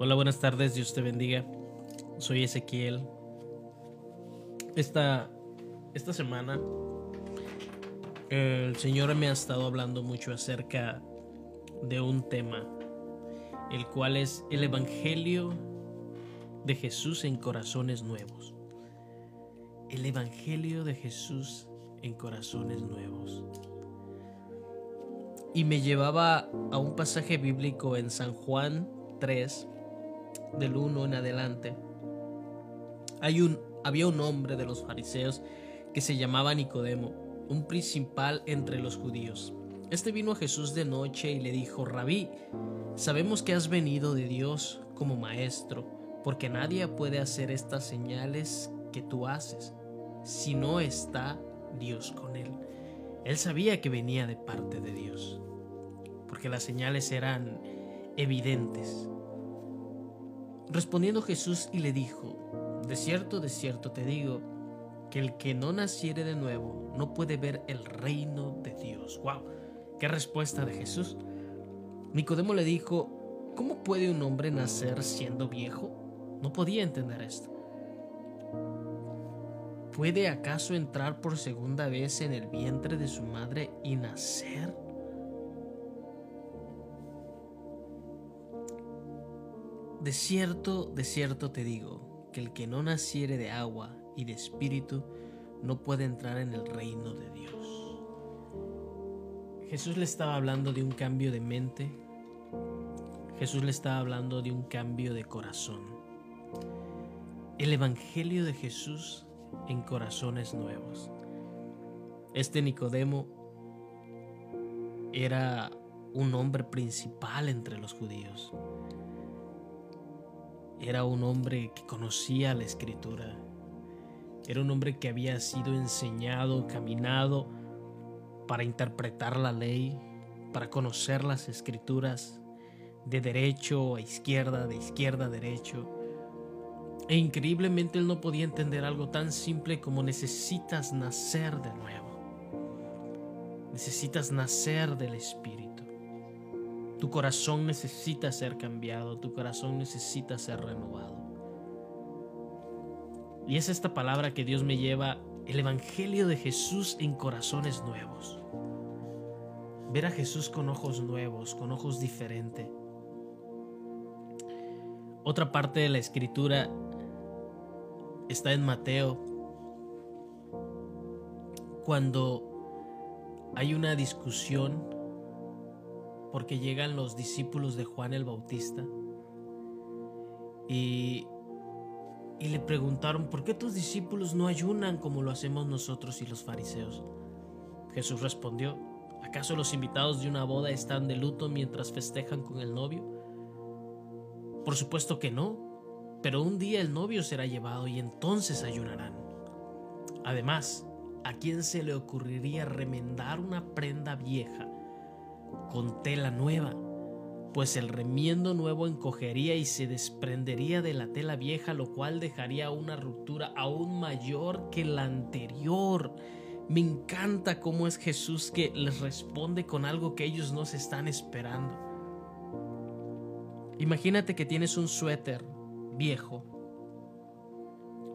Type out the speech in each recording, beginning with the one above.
Hola, buenas tardes, Dios te bendiga. Soy Ezequiel. Esta, esta semana el Señor me ha estado hablando mucho acerca de un tema, el cual es el Evangelio de Jesús en corazones nuevos. El Evangelio de Jesús en corazones nuevos. Y me llevaba a un pasaje bíblico en San Juan 3, del 1 en adelante, hay un, había un hombre de los fariseos que se llamaba Nicodemo, un principal entre los judíos. Este vino a Jesús de noche y le dijo, Rabí, sabemos que has venido de Dios como maestro, porque nadie puede hacer estas señales que tú haces si no está Dios con él. Él sabía que venía de parte de Dios, porque las señales eran evidentes. Respondiendo Jesús y le dijo, De cierto, de cierto te digo, que el que no naciere de nuevo no puede ver el reino de Dios. ¡Wow! ¡Qué respuesta de Jesús! Nicodemo le dijo, ¿cómo puede un hombre nacer siendo viejo? No podía entender esto. ¿Puede acaso entrar por segunda vez en el vientre de su madre y nacer? De cierto, de cierto te digo, que el que no naciere de agua y de espíritu no puede entrar en el reino de Dios. Jesús le estaba hablando de un cambio de mente. Jesús le estaba hablando de un cambio de corazón. El Evangelio de Jesús en corazones nuevos. Este Nicodemo era un hombre principal entre los judíos. Era un hombre que conocía la escritura. Era un hombre que había sido enseñado, caminado para interpretar la ley, para conocer las escrituras de derecho a izquierda, de izquierda a derecho. E increíblemente él no podía entender algo tan simple como necesitas nacer de nuevo. Necesitas nacer del Espíritu. Tu corazón necesita ser cambiado, tu corazón necesita ser renovado. Y es esta palabra que Dios me lleva, el Evangelio de Jesús en corazones nuevos. Ver a Jesús con ojos nuevos, con ojos diferentes. Otra parte de la escritura está en Mateo, cuando hay una discusión porque llegan los discípulos de Juan el Bautista y, y le preguntaron, ¿por qué tus discípulos no ayunan como lo hacemos nosotros y los fariseos? Jesús respondió, ¿acaso los invitados de una boda están de luto mientras festejan con el novio? Por supuesto que no, pero un día el novio será llevado y entonces ayunarán. Además, ¿a quién se le ocurriría remendar una prenda vieja con tela nueva, pues el remiendo nuevo encogería y se desprendería de la tela vieja, lo cual dejaría una ruptura aún mayor que la anterior. Me encanta cómo es Jesús que les responde con algo que ellos no se están esperando. Imagínate que tienes un suéter viejo,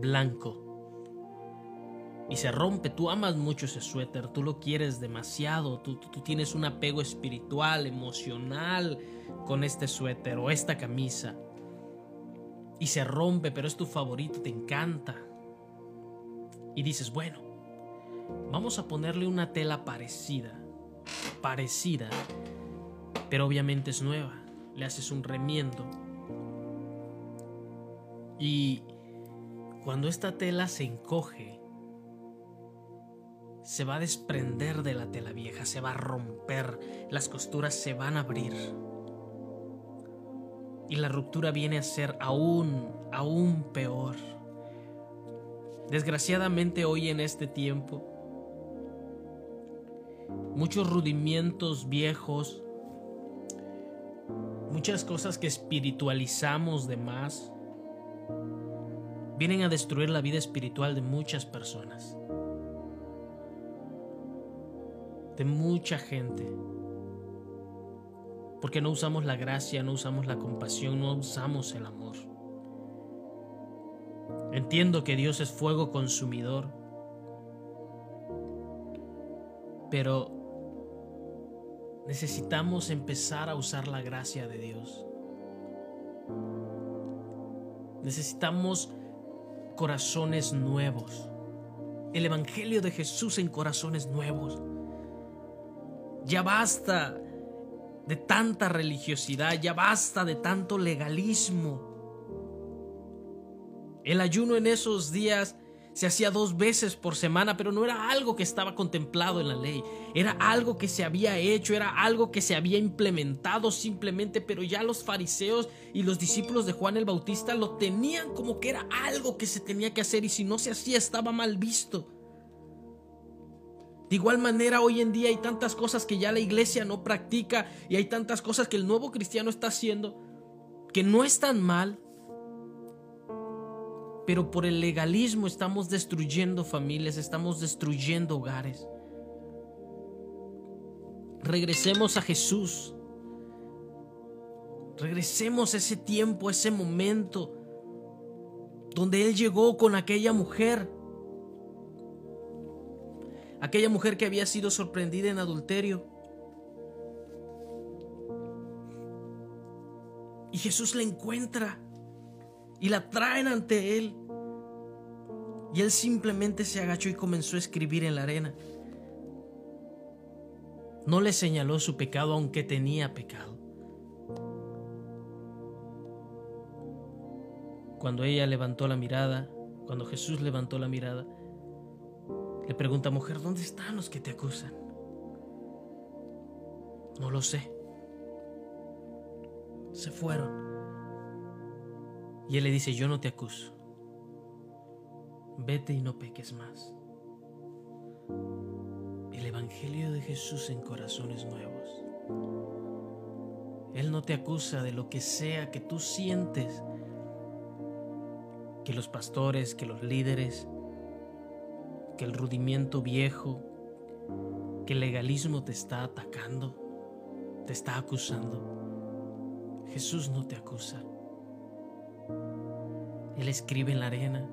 blanco, y se rompe. Tú amas mucho ese suéter, tú lo quieres demasiado, tú, tú, tienes un apego espiritual, emocional con este suéter o esta camisa. Y se rompe, pero es tu favorito, te encanta. Y dices, bueno, vamos a ponerle una tela parecida, parecida, pero obviamente es nueva. Le haces un remiendo. Y cuando esta tela se encoge, se va a desprender de la tela vieja, se va a romper, las costuras se van a abrir. Y la ruptura viene a ser aún, aún peor. Desgraciadamente hoy en este tiempo, muchos rudimientos viejos, muchas cosas que espiritualizamos de más, vienen a destruir la vida espiritual de muchas personas. De mucha gente. Porque no usamos la gracia, no usamos la compasión, no usamos el amor. Entiendo que Dios es fuego consumidor, pero necesitamos empezar a usar la gracia de Dios. Necesitamos corazones nuevos. El Evangelio de Jesús en corazones nuevos. Ya basta de tanta religiosidad, ya basta de tanto legalismo. El ayuno en esos días se hacía dos veces por semana, pero no era algo que estaba contemplado en la ley, era algo que se había hecho, era algo que se había implementado simplemente, pero ya los fariseos y los discípulos de Juan el Bautista lo tenían como que era algo que se tenía que hacer y si no se hacía estaba mal visto. De igual manera, hoy en día hay tantas cosas que ya la iglesia no practica y hay tantas cosas que el nuevo cristiano está haciendo que no están mal, pero por el legalismo estamos destruyendo familias, estamos destruyendo hogares. Regresemos a Jesús. Regresemos a ese tiempo, a ese momento donde Él llegó con aquella mujer. Aquella mujer que había sido sorprendida en adulterio. Y Jesús la encuentra y la traen ante él. Y él simplemente se agachó y comenzó a escribir en la arena. No le señaló su pecado aunque tenía pecado. Cuando ella levantó la mirada, cuando Jesús levantó la mirada, le pregunta, mujer, ¿dónde están los que te acusan? No lo sé. Se fueron. Y él le dice, yo no te acuso. Vete y no peques más. El Evangelio de Jesús en corazones nuevos. Él no te acusa de lo que sea que tú sientes que los pastores, que los líderes, que el rudimiento viejo, que el legalismo te está atacando, te está acusando. Jesús no te acusa. Él escribe en la arena.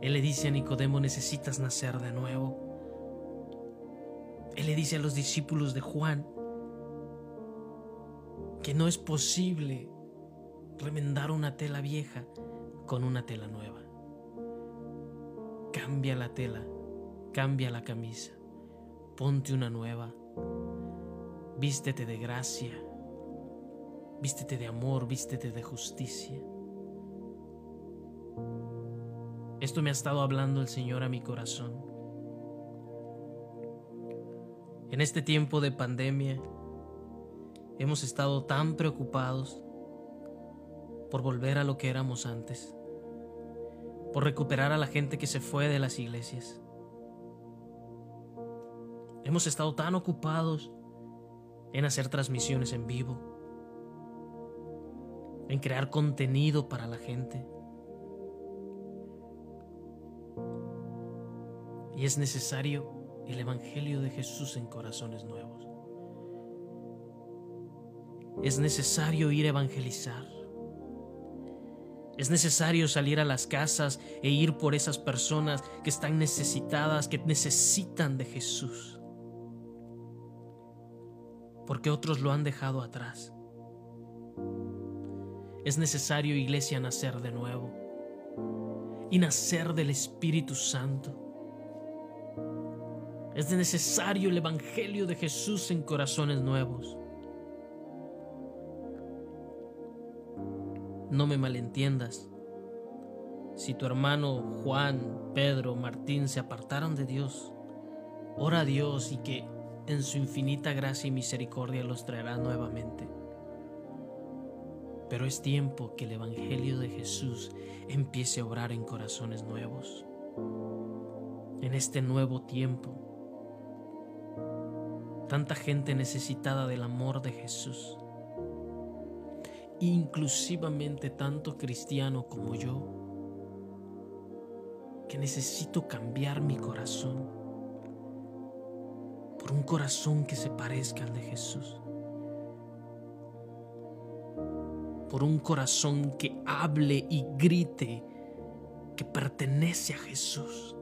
Él le dice a Nicodemo, necesitas nacer de nuevo. Él le dice a los discípulos de Juan que no es posible remendar una tela vieja con una tela nueva. Cambia la tela, cambia la camisa, ponte una nueva, vístete de gracia, vístete de amor, vístete de justicia. Esto me ha estado hablando el Señor a mi corazón. En este tiempo de pandemia hemos estado tan preocupados por volver a lo que éramos antes, por recuperar a la gente que se fue de las iglesias. Hemos estado tan ocupados en hacer transmisiones en vivo, en crear contenido para la gente. Y es necesario el Evangelio de Jesús en corazones nuevos. Es necesario ir a evangelizar. Es necesario salir a las casas e ir por esas personas que están necesitadas, que necesitan de Jesús. Porque otros lo han dejado atrás. Es necesario, iglesia, nacer de nuevo y nacer del Espíritu Santo. Es necesario el Evangelio de Jesús en corazones nuevos. No me malentiendas. Si tu hermano Juan, Pedro, Martín se apartaron de Dios, ora a Dios y que en su infinita gracia y misericordia los traerá nuevamente. Pero es tiempo que el Evangelio de Jesús empiece a obrar en corazones nuevos. En este nuevo tiempo tanta gente necesitada del amor de Jesús, inclusivamente tanto cristiano como yo, que necesito cambiar mi corazón por un corazón que se parezca al de Jesús, por un corazón que hable y grite que pertenece a Jesús.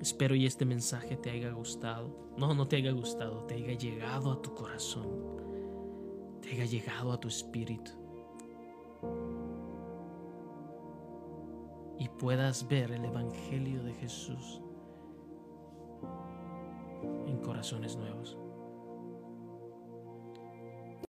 Espero y este mensaje te haya gustado. No, no te haya gustado, te haya llegado a tu corazón, te haya llegado a tu espíritu. Y puedas ver el Evangelio de Jesús en corazones nuevos.